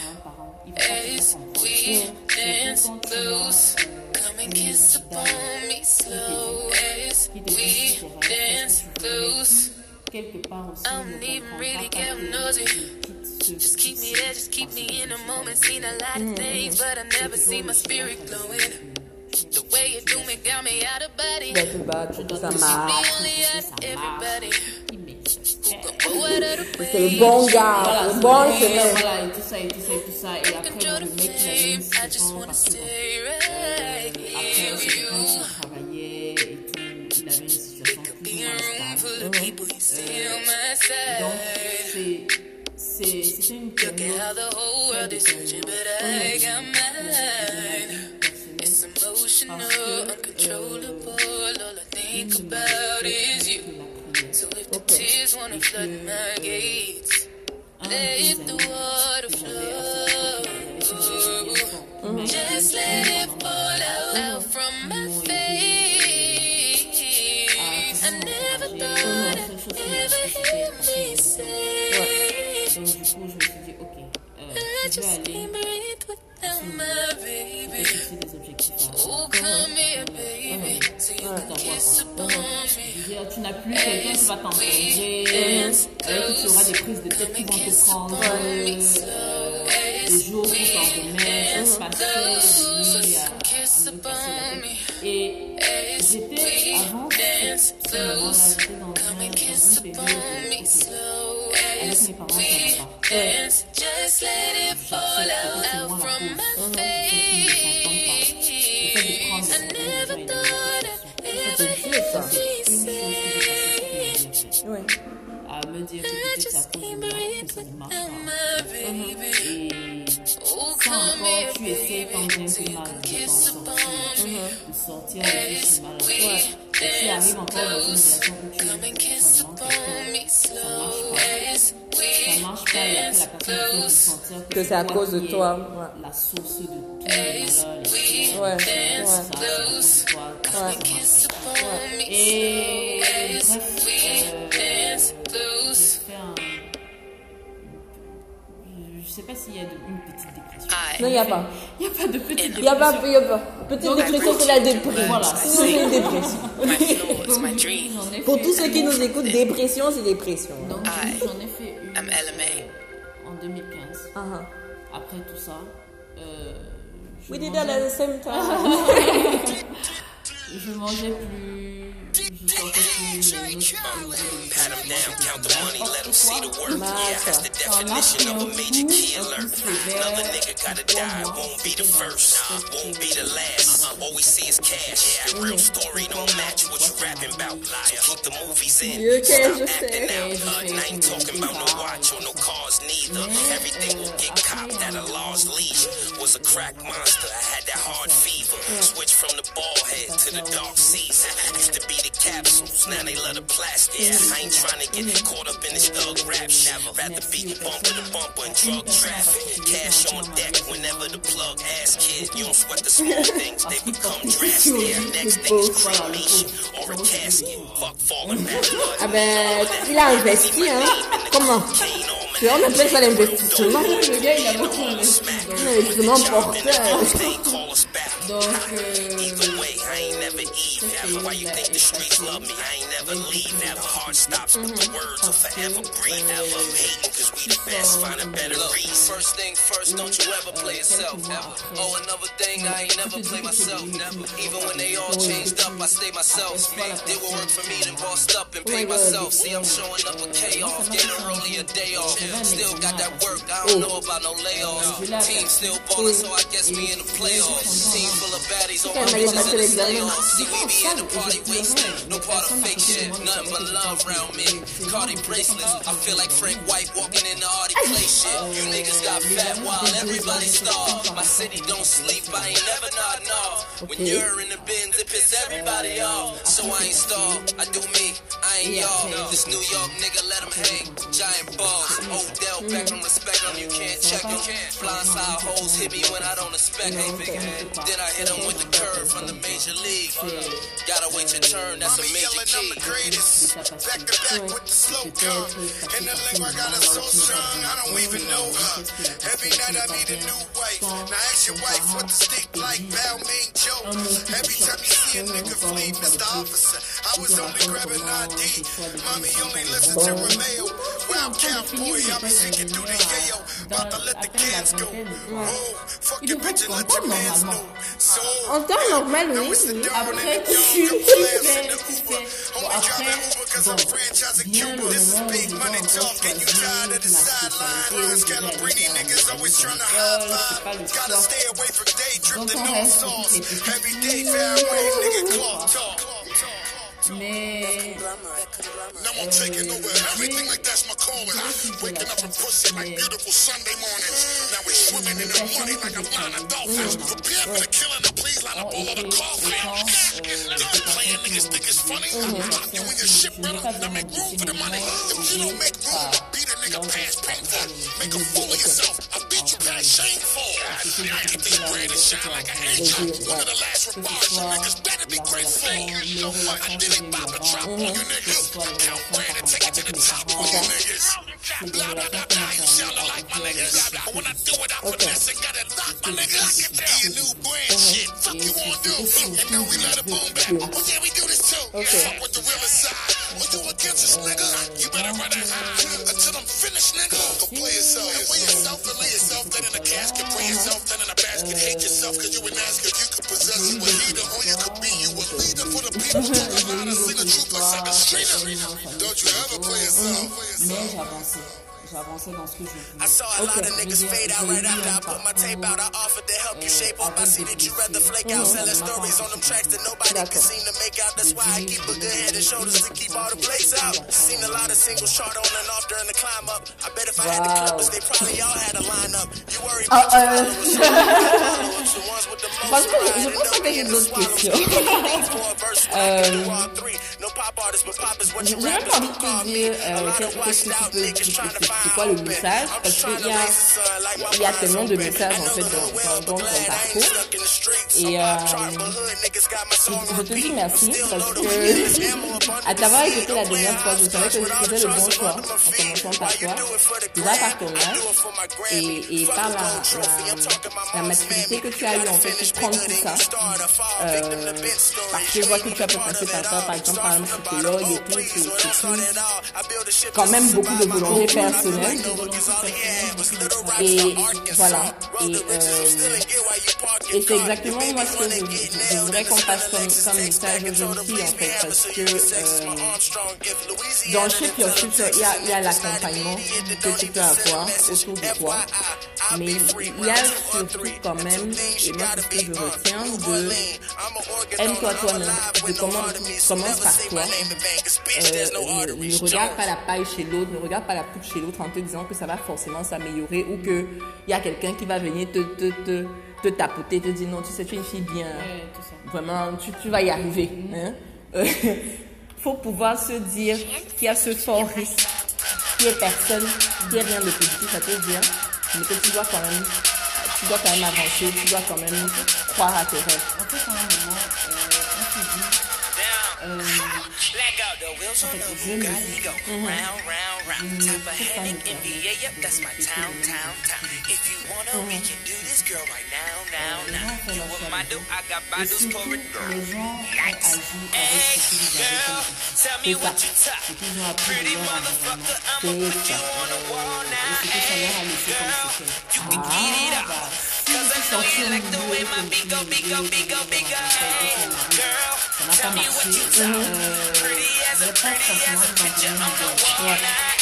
As we dance loose, come and kiss upon me slow. As we dance loose, I'm even really getting nosy. Tu quittes ce Just keep me petit there, just keep parce me que in tu a sais moment. pas. Seen a lot of things, but I never see my spirit glowing. The way you do me got me out of body. Là, tu vas, tu dis ça The marche. only ça out marche. everybody. Il met ça. Go out of the C'est le way. bon gars, Voilà, le c'est bon oui, chemin. Voilà, et tout ça, et tout ça, et tout ça. Et après, Control bon, le the mec, il avait une flame. I just situation wanna parce que, bon, stay right après, here c'est Look at how the whole world is changing, but I got mine. It's emotional, uncontrollable. All I think about is you. So if the tears wanna flood my gates, let the water flow. Just let it fall out, out from my face. I never thought I'd ever hear me say. Donc, du coup, je me suis dit, ok, euh, I je vais just aller. baby. fixer des objectifs Oh, tu n'as plus quelqu'un qui va t'encourager, qui tu auras des prises de tête qui vont te prendre. euh, des jours pour t'en remettre, passer des nuits à, à me casser la tête. Et j'étais, avant ce ce moment-là, j'étais dans, un- dans une période de, face. We dance, just let it fall out, out from my face. I never thought I'd ever hear I just came right down my baby. Oh, come here, baby, kiss upon me. As we dance close, come and kiss upon me slow. Ça we marche pas et après la personne peut close. sentir Que c'est à cause de toi, ouais. La source de tout le malheur, les Ouais, ça, à cause de toi, que Et bref, euh, dance j'ai close. fait un... Je- sais pas s'il y a de- une petite dépression. Non, il n'y a pas. Il n'y a pas de petite Il n'y a dépression. pas, il y a pas. Petite dépression, c'est la dépression. Voilà. C'est une dépression. Pour tous ceux qui nous écoutent, dépression, c'est dépression. Donc, Aïe. j'en ai fait une I'm LMA. en 2015. Ah, ah. Après tout ça, euh, We did that at the same time. je mangeais plus, je sortais plus les autres Pat him down, count the money, let him see the work. Yeah, that's the Ça m'a pris definition un of a major coup, key un coup alert. sévère. Another nigga gotta die, won't be the first, won't be the last. All we see is cash. Yeah, real story don't match what you rapping about. Liar, keep the movies in. Ok, Stop je acting out. Uh, I ain't talking about no watch or no cars neither. Everything will get copped at a leash. Was a crack monster, I had that hard fever. Switch from the ball head to the dark season. Used to be the capsules, now they love the plastic. I ain't trying to get caught up in this thug rap shit. Rather be bumper to bumper and drug traffic. Cash on deck whenever the plug ass kid. You don't sweat the small things, they become drastic. Next thing is cremation or a casket. Fuck falling back. Ah ben, il a investi, hein. Comment Tu vois, on appelle ça l'investissement. Le gars, il a beaucoup investi. Donc, L'investissement porteur. They call us back. donc euh, Either way, I ain't never Eve. Ever. Why you think the streets love me? I ain't never leave. Never heart stops with the words will forever breathe. Ever hating cause we the best. Find a better reason. First thing first, don't you ever play yourself. Ever. Oh, another thing, I ain't never play myself. Never. Even when they all changed up, I stay myself. Did what work for me, then bossed up and paid myself. See, I'm showing up a K off, getting early a day off. Still got that work, I don't know about no layoffs. Team still ballin', so I guess me in the playoffs. Team full of baddies, all my on bitches in the l'examen. playoffs. See, we be in the party wasted. No part of fake shit, nothing but love around me. Cardi bracelets, I feel like Frank White walking in the Audi play shit. You niggas got fat while everybody starved. My city don't sleep, I ain't never nodding off. When you're in the bins, it piss everybody off. So I ain't starved, I do me, I ain't y'all. This New York nigga, let him hang. Giant balls, Odell Beckham, respect him, you can't check him. Blindside hoes hit me when I don't expect them. Then I hit him with the curve from the major league. Gotta wait your turn, that's a major yelling, I'm the key. greatest. Back to back with the slow gun. And the lingo I got her so strong, I don't even know her. Every night I need a new wife. Now ask your wife what the stick like, Ming Joe. Every time you see a nigga flee, Mr. Officer, I was only grabbing ID. Mommy only listen to Romeo. Well, I'm cowboy, I be sneaking through the yayo. About to let the kids go. Oh, fuck your bitch and let your mans know. So, En temps normal, now oui. it's the oui. dawn and Après, the tu, young, tu couple laughs fais, in the tu Uber. fais. Bon, Only driving après, Uber cause I'm bon, franchise in vient Cuba. le This is moment où big je money dois talk and you tired of the sidelines. Scalabrini niggas always trying to high five. Gotta stay away from day drifting on sauce. Every day, fair way, nigga, clock talk. Mais Now I'm taking over everything like that's my calling. Waking up a pussy like beautiful Sunday mornings. Now we're swimming in the money like a line of dolphins. Prepare for the killing and please line up all of the. Done playing niggas think it's funny. Lock you in your ship, brother. Now make room for the money. If you don't make room, beat a nigga past painful. Make a fool of yourself. I beat you past shameful. I get this bread and shine like an angel. One of the last remarks. Niggas better be grateful. I did it, Papa Drop on you niggas. Count bread and take it to the top on you niggas. Blah, blah, blah, blah. You sounding like my niggas. When I do it, I finesse and got it locked, my nigga. I can tell you new brand shit. Fuck you wanna? And then we let it boom back. Oh yeah, we do this too. Fuck with the realest side. When you against us, nigga, you better run it high until I'm finished, nigga. Go play yourself. Play yourself and lay yourself then in a casket. Pray yourself then in a basket. Hate yourself cause you an ass cause you could possess you a leader or you could be you a leader for the people. Mm-hmm. Like. Don't you ever play yourself. J'avançais. Dans ce que je I voulais. saw a lot of niggas fade out right after I put my tape out. I offered to help you euh, shape up. I see that you rather flake out, selling stories on them tracks that nobody can seem to make out. That's why I keep a good head and shoulders to keep all the plates out. Seen a lot of singles chart on and off during the climb up. I bet if I had the clippers, they probably all had a lineup. You worry about your euh, followers, so followers, the ones with the most Parce que je pense que j'ai be in d'autres the swallow. questions. For a verse, when I can do all three. No pop artist, but pop is what J'ai même pas envie de te dire euh, qu'est-ce que tu peux, c'est quoi le message, parce qu'il y a, y a tellement de messages en fait dans, dans, ton parcours. Et, euh, soul Je te dis merci parce que à t'avoir écouté la dernière fois, je savais que je faisais le bon choix en commençant par toi, déjà par ton âge et, et par la, la, maturité que tu as eu en fait pour prendre tout ça. Euh, parce que je vois que tu as pu passer par ça, par exemple par un psychologue et tout, c'est quand même beaucoup de volonté Et voilà. Et, euh, et c'est exactement moi ce que je, je, je voudrais qu'on passe comme, message aux jeunes filles en fait, parce que euh, dans le Future, il y a, a l'accompagnement que tu peux avoir autour de toi, mais il y a surtout quand même, et moi ce que je retiens, de aime-toi toi-même, de comment, commence par toi, euh, ne, regarde pas la paille chez l'autre, ne regarde pas la coupe chez l'autre en te disant que ça va forcément s'améliorer ou que il y a quelqu'un qui va venir te, te, te, te tapoter, te dire non, tu sais, tu es une fille bien, Ouais, tout ça. vraiment, tu, tu vas y arriver. Hein? Euh, faut pouvoir se dire qu'il y a ce fort risque, qu'il n'y ait personne, qu'il n'y ait rien de positif à te dire, mais que tu dois quand même, tu dois quand même avancer, tu dois quand même croire à tes rêves. En fait, à un moment, euh, on se dit, euh, out the wheels on the Bugatti go round, round, round. Type of headache in VA, yep, that's my town, town, town. If you wanna, we can do this, girl, right now, now, now. You want my do? I got et bottles surtout, pouring. les gens ont agi avec ce qu'ils avaient Girl, comme tell me C'est what ça. you top. Ce qu'ils ont appris de Pretty leur motherfucker, environnement. I'ma C'est put you ça. on the wall Et now. ce que ça leur a Hey, laissé girl, comme you séquelle. can get it Ah, up. bah, si Cause I tu know sortis you au like the way milieu, my que beat tu go, beat go, beat go, beat go. Hey, girl, ça n'a pas tell me what marché. you Euh, top. je Pretty as a vais pas pretty as forcément a picture on the dans wall Ouais. now.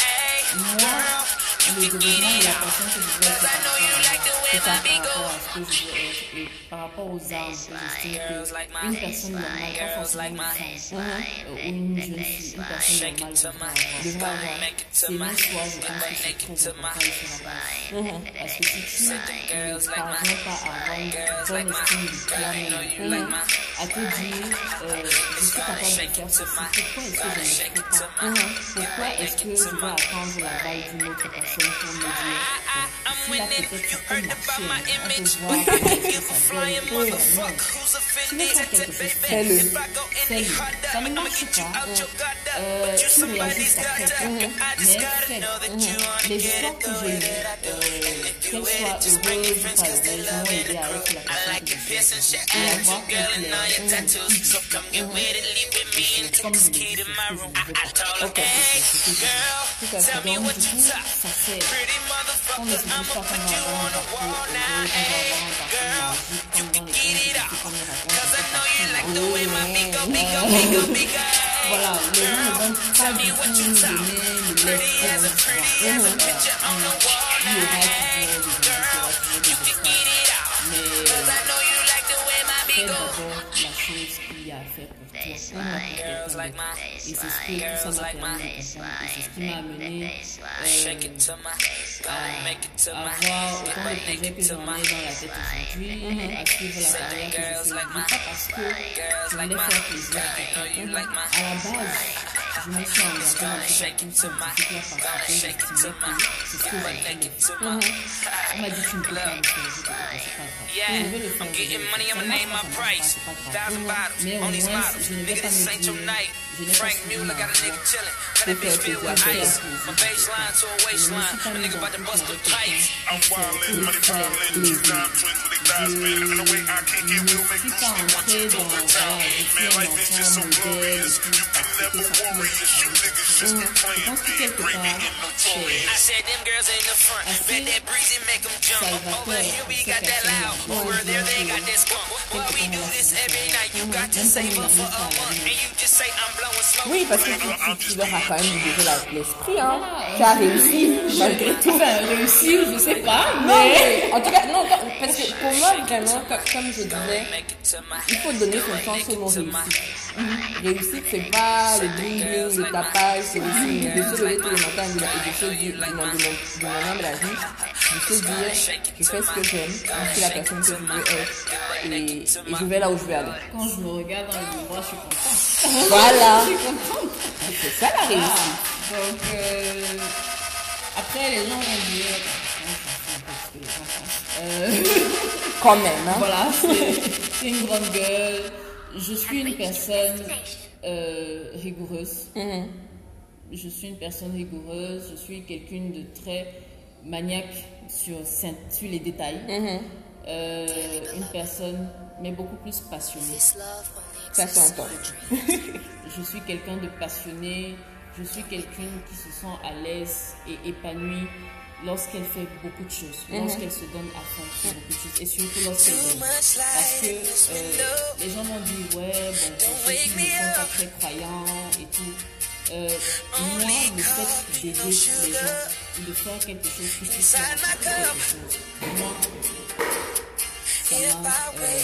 Yeah. And we do not like the sense of the my par beat go. rapport à ce que je veux être et par rapport aux armes que j'estime Girls like my qu'une personne normale, pas Girls forcément like my une femme, hein, ou une jeune fille, une personne Shake it to normale my devrait avoir. Make it to C'est my mon choix, je pense que Make c'est it très to my important ici là-bas. Mhm. Parce que si tu ne Girls like my parviens pas à avoir une Girls bonne like my estime de Girl, you know you like toi-même, my à te dire, euh, je suis capable de faire ceci, pourquoi est-ce que je ne le fais pas Mhm. Pourquoi est-ce que je dois attendre la balle d'une autre personne pour me dire, bon, si là peut-être ça peut marcher, on peut voir comment ça donne, oh non, tu veux faire quelque chose, fais-le, fais-le. Ça ne marche pas, euh, tu réagis après, Mhm. mais fais. Mhm. Les histoires que j'ai eues, euh, qu'elles soient heureuses ou pas heureuses, m'ont aidé à être la personne que je suis. Et à voir que girl and all your Mhm. tattoos. So come get with it, leave with me and take this key to my room. I, I told her, Ok, hey, c'est girl, tout à fait. tell me Donc, what du you coup, top. ça fait Pretty on motherfucker, ne se dit I'ma pas qu'on put va you avoir on un the parcours wall heureux, now. qu'on va avoir un Hey, parcours girl, magique, you comme dans can les get it contes up. qu'on nous raconte. Cause I know you like the Oui, way my oui, beat go, oui. beat go, beat go, beat go. Voilà, les gens ne vont pas Tell du me tout what nous you top. donner le Pretty lait as a pretty as a picture on the wall Il y now. aura Hey, toujours des girl, gens, il y aura toujours you des can get it out. Mais Cause I know you like the way my beat faire pour toi. On a pour quelqu'un d'autre. Et c'est ce que ça m'a permis. Et c'est ce qui m'a amené Shake it to my face, make it to à my avoir autant de projets que j'en ai dans la tête aujourd'hui, à suivre la carrière que je aujourd'hui. Pas parce que je voulais faire plaisir à quelqu'un. À la base, je me suis engagée dans ce parcours scientifique parce que j'estimais que c'est ce que je voulais. On m'a dit tu ne peux pas le faire, je dis que c'est pas grave. Yeah, Je veux le faire, I'm je vais getting le money, faire. I'ma Ça name marche my pas, ça marche price. pas, c'est pas Thousand grave. bottles Mais au on these moins, models. je ne vais Nigga, pas this me ain't your dire, night. je n'ai pas Frank suivi Mueller ma got a nigga voie. chillin'. Cut Pour that bitch faire filled with plaisir à ice. quelqu'un. From baseline to a Je ne me waistline. suis pas A mise nigga en about to couple bust the avec pipes. quelqu'un I'm wildin', money piling, two time twins with they thighs bending. And the way I kick it will make suis you pas see what entrée you dans do voilà, with time. je suis Man, un life is just so enfant modèle et glorious. tout You parce can que never ça I said them girls in the front. Bet that breezy make them jump. Over here we got that loud. Over there they got that skunk. Boy, we do this every night. You got to save up for a month. And you just say I'm blowing smoke. Oui, parce que tu, tu, leur as quand même l'esprit, hein. Tu as réussi, malgré tout. Enfin, réussir, je sais pas, Non, mais... mais en tout cas, non, parce que pour moi, vraiment, comme, je disais, il faut donner son sens au mot réussite. C'est pas le bling bling, le tapage, c'est aussi de se lever tous les matins et de, se dire, de, mon, humble avis, de se dire, je fais ce que j'aime, je suis la personne que je veux être, et, je vais là où je veux aller. Quand je me regarde dans le miroir, je suis contente. Voilà, Je suis contente. c'est ça la réussite. Ah, donc, euh, après, les gens vont dire... Euh, Quand même, hein. voilà, c'est une grande gueule. Je suis une personne euh, rigoureuse. Je suis une personne rigoureuse. Je suis quelqu'un de très maniaque sur, sur les détails. Euh, une personne, mais beaucoup plus passionnée. Ça s'entend. Je suis quelqu'un de passionné. Je suis quelqu'un qui se sent à l'aise et épanoui lorsqu'elle fait beaucoup de choses, lorsqu'elle se donne à fond sur beaucoup de choses et surtout lorsqu'elle donne. Parce que euh, les gens m'ont dit, ouais, bon, ceux qui ne sont pas très croyants et tout. Euh, moi, le fait d'aider les gens de faire quelque chose qui puisse quelque chose, moi, ça m'a, euh,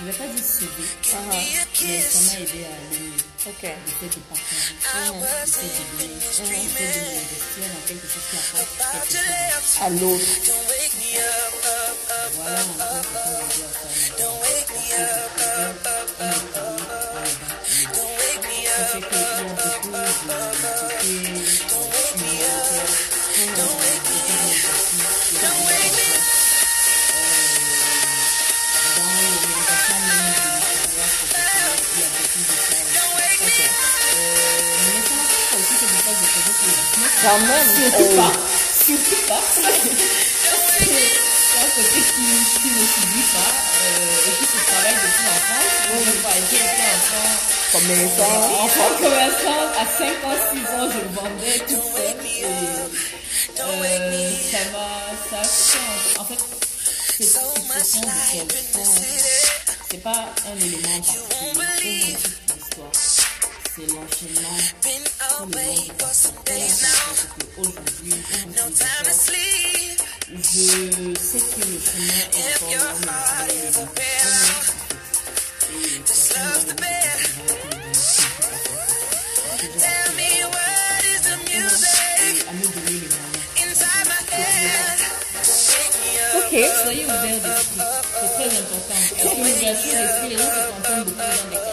je vais pas dire sauvé, mais ça m'a aidé à aller mieux. Ok. Le fait de partager, le fait de donner, le fait de m'investir dans quelque chose qui apporte quelque chose. À l'autre. Voilà un peu ce que je veux dire à ça. Ça fait qu'il y Quand même. Surtout pas. Surtout pas. C'est un côté qui, qui ne subit pas euh, et qui se travaille depuis l'enfance. Moi, je pas été enfant. Temps Enfant commerçant, à 5 ans, 6 ans, je vendais toute seule. Et, euh, ça m'a, ça un- en fait, c'est de choses. C'est pas un élément particulier, c'est une histoire. C'est l'enchaînement. Je sais que le chemin est encore long, mais je vais. Ok. Soyez ouverts d'esprit, c'est très important. Parce que l'ouverture d'esprit, les gens se beaucoup dans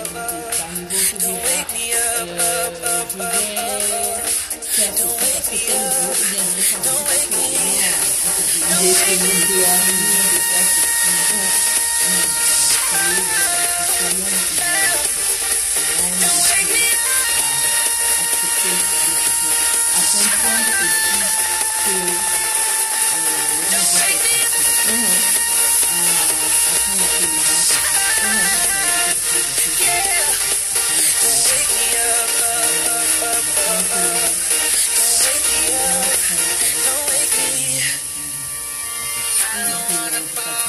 euh, je vais faire ceci parce que tel veut, ou bien je vais faire ceci parce que les gens, on se dit, Des féminines.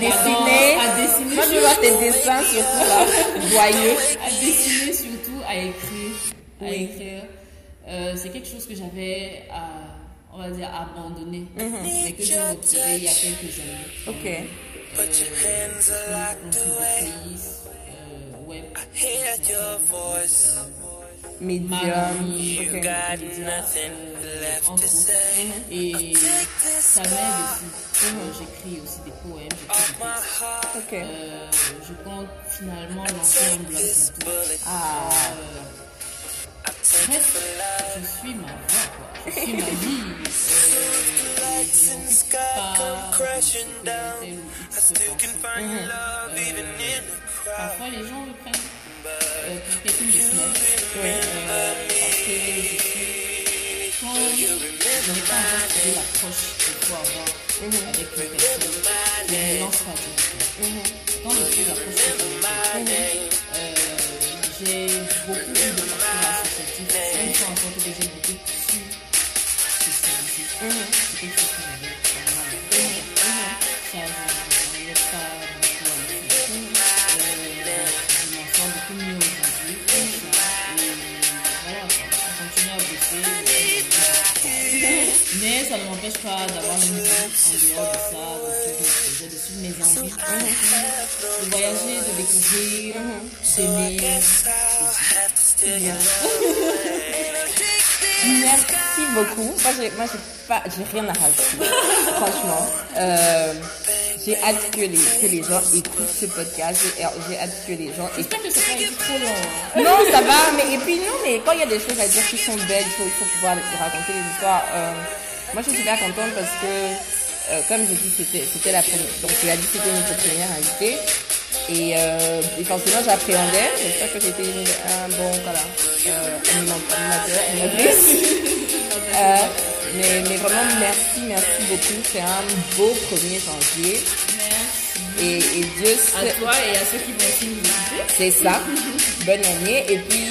dessiner. à dessiner. Moi, je veux voir tes dessins surtout là, joyeux. à dessiner surtout, à écrire. À écrire. Euh, c'est quelque chose que j'avais, à, on va dire, abandonné. Mais que j'ai retrouvé il y a quelques années. Ok. Euh, entreprise, euh, web. Hear your voice. Medium. Magazine, Ok. Got médias, nothing euh, left entre to autres. say. Et ça m'aide aussi. Euh, J'écris aussi des poèmes, j'écris des textes. Ok. Euh, je compte finalement lancer un blog bientôt. Ah. Bref, je suis ma voix, quoi. Je suis ma vie. Euh, et je m'occupe pas de tel ou X pensée. Euh, Parfois, les gens me prennent euh, pour quelqu'un de smart. Euh, parce que je n'ai pas encore trouvé l'approche qu'il faut avoir avec une personne, ne lance pas directement. L'approche euh, j'ai beaucoup eu de parcours associatif. Une fois encore que j'ai beaucoup su socialiser. C'est Mais ça ne m'empêche pas d'avoir une vie en dehors de ça, de suivre mes projets, de suivre mes envies, de voyager, de découvrir, d'aimer. Merci beaucoup. Moi, j'ai, moi, j'ai pas, j'ai rien à rajouter. Franchement. Euh, j'ai hâte que les, que les gens écoutent ce podcast. J'ai, j'ai hâte que les gens écoutent. J'espère que être trop long. hein. Non, ça va, mais, et puis non, mais quand il y a des choses à dire qui sont belles, il faut, faut pouvoir raconter les histoires. Euh, moi, je suis super contente parce que, euh, comme je dis, c'était, c'était la première, donc tu as dit que c'était notre première invitée. Et, euh, et forcément, j'appréhendais. J'espère que j'étais une- un bon, voilà, euh. Euh, mais, mais vraiment, merci, merci beaucoup. C'est un beau 1er janvier. Et, et Dieu À toi et à ceux qui vont aussi nous écouter. C'est ça. Bonne année. Et puis,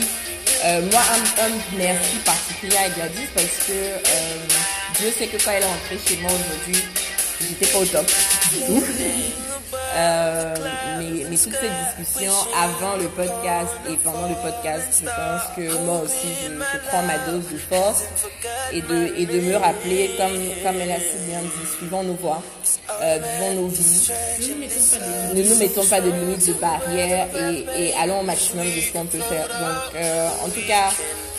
euh, moi, un, un merci particulier à Gladys parce que euh, Dieu sait que quand elle est rentrée chez moi aujourd'hui, j'étais pas au top du tout. Euh, mais, mais toutes ces discussions avant le podcast et pendant le podcast, je pense que moi aussi, je, prends ma dose de force et de, et de me rappeler, comme, comme elle a si bien dit, suivons nos voies, euh, vivons nos vies, Ne nous mettons pas de limites, de barrières et, et allons au maximum de ce qu'on peut faire. Donc, euh, en tout cas,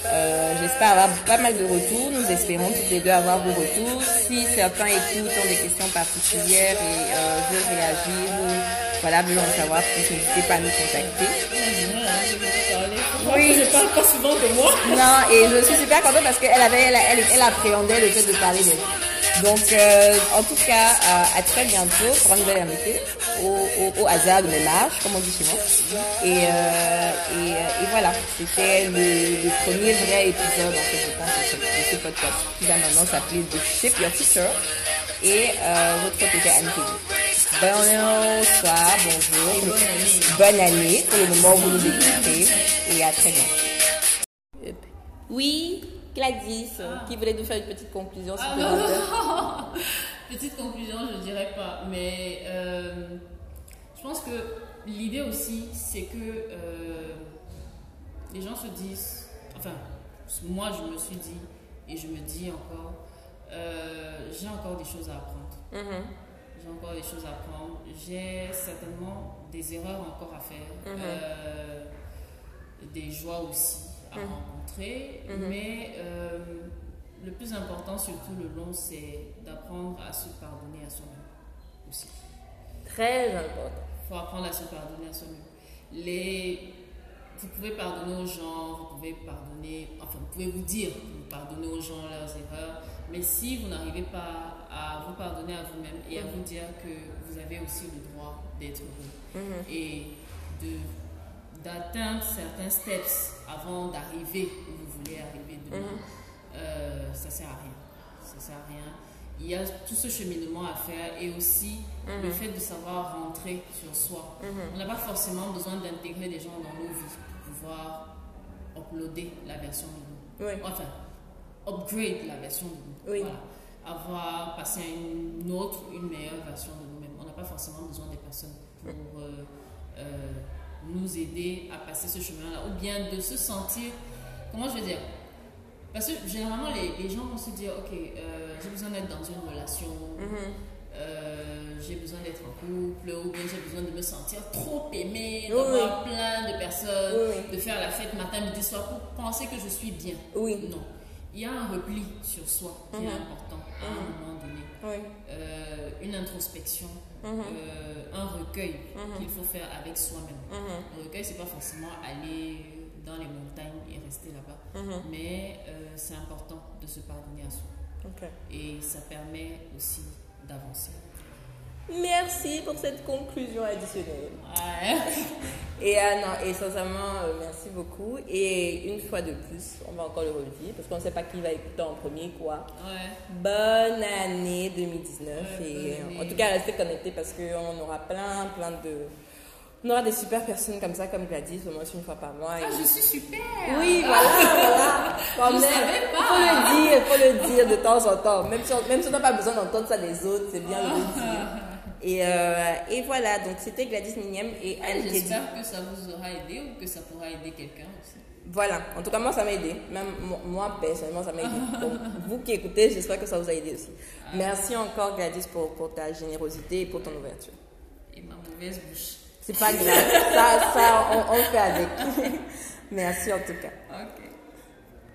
euh, j'espère avoir pas mal de retours. Nous espérons toutes les deux avoir vos retours. Si certains écoutent, ont des questions particulières et euh, veulent réagir ou voilà, veulent en savoir plus, n'hésitez pas à nous contacter. Oui, je parle pas souvent de moi. Non, et je suis super contente parce qu'elle avait, elle, elle, elle appréhendait le fait de parler d'elle. Donc, euh, en tout cas, euh, à très bientôt pour un nouvel invité, au, hasard de mes marches, comme on dit chez moi. Et, euh, euh, et voilà, c'était le, premier vrai épisode, en fait, je pense, de ce, podcast, qui va maintenant s'appeler The Shape Your Future. Et votre pote était Anne. Bonsoir, bonjour, bonne année pour le moment où vous nous écoutez, et à très bientôt. Oui, Gladys, qui voulait nous faire une petite conclusion Ah, supplémentaire. Petite conclusion, je dirais pas, mais euh, je pense que l'idée aussi, c'est que euh, les gens se disent, enfin, moi je me suis dit, et je me dis encore, euh, j'ai encore des choses à apprendre. Mhm. J'ai encore des choses à apprendre. J'ai certainement des erreurs encore à faire. euh, des joies aussi à rencontrer. Mais euh, le plus important, surtout le long, c'est d'apprendre à se pardonner à soi-même aussi. Très important. Il faut apprendre à se pardonner à soi-même. Les... Vous pouvez pardonner aux gens, vous pouvez pardonner, enfin, vous pouvez vous dire que vous pardonnez aux gens leurs erreurs, mais si vous n'arrivez pas à vous pardonner à vous-même et à vous dire que vous avez aussi le droit d'être heureux et de d'atteindre certains steps avant d'arriver où vous voulez arriver demain, euh, ça sert à rien. Ça sert à rien. Il y a tout ce cheminement à faire et aussi le fait de savoir rentrer sur soi. On n'a pas forcément besoin d'intégrer des gens dans nos vies pour pouvoir uploader la version de nous. Oui. Enfin, upgrade la version de nous. Oui. Voilà. Avoir passé à une autre, une meilleure version de nous-mêmes. On n'a pas forcément besoin des personnes pour euh, euh, nous aider à passer ce chemin-là, ou bien de se sentir, comment je vais dire Parce que généralement, les, les gens vont se dire, ok, euh, j'ai besoin d'être dans une relation, euh, j'ai besoin d'être en couple, ou bien j'ai besoin de me sentir trop aimée, Oui, d'avoir plein de personnes, Oui, oui. de faire la fête matin, midi, soir, pour penser que je suis bien. Oui. Non. Il y a un repli sur soi qui Mhm. est important à un moment donné. Oui. Euh, une introspection, Mhm. euh, un recueil qu'il faut faire avec soi-même. Mhm. Le recueil, c'est pas forcément aller dans les montagnes et rester là-bas, Mhm. mais euh, c'est important de se pardonner à soi. Et ça permet aussi d'avancer. Merci pour cette conclusion additionnelle. Ouais. Et euh, non, et sincèrement, euh, merci beaucoup. Et une fois de plus, on va encore le redire parce qu'on ne sait pas qui va écouter en premier quoi. Ouais. Bonne année 2019 Ouais, et euh, en année. tout cas restez connectés parce qu'on aura plein plein de on aura des super personnes comme ça comme Gladys au moins une fois par mois. Ah, je suis super. Oui, voilà, voilà. Quand Je même, savais pas. Faut le dire, faut le dire de temps en temps. Même si on même si on n'a pas besoin d'entendre ça des autres, c'est bien de le dire. Et, euh, et voilà, donc c'était Gladys Niniam et Anne. J'espère que ça vous aura aidé ou que ça pourra aider quelqu'un aussi. Voilà, en tout cas, moi, ça m'a aidé. Même mo- moi, personnellement, ça m'a aidé. Donc, vous qui écoutez, j'espère que ça vous a aidé aussi. Merci encore, Gladys, pour, pour ta générosité et pour ton ouverture. Et ma mauvaise bouche. C'est pas grave. ça, ça on, on fait avec. Merci en tout cas. Ok.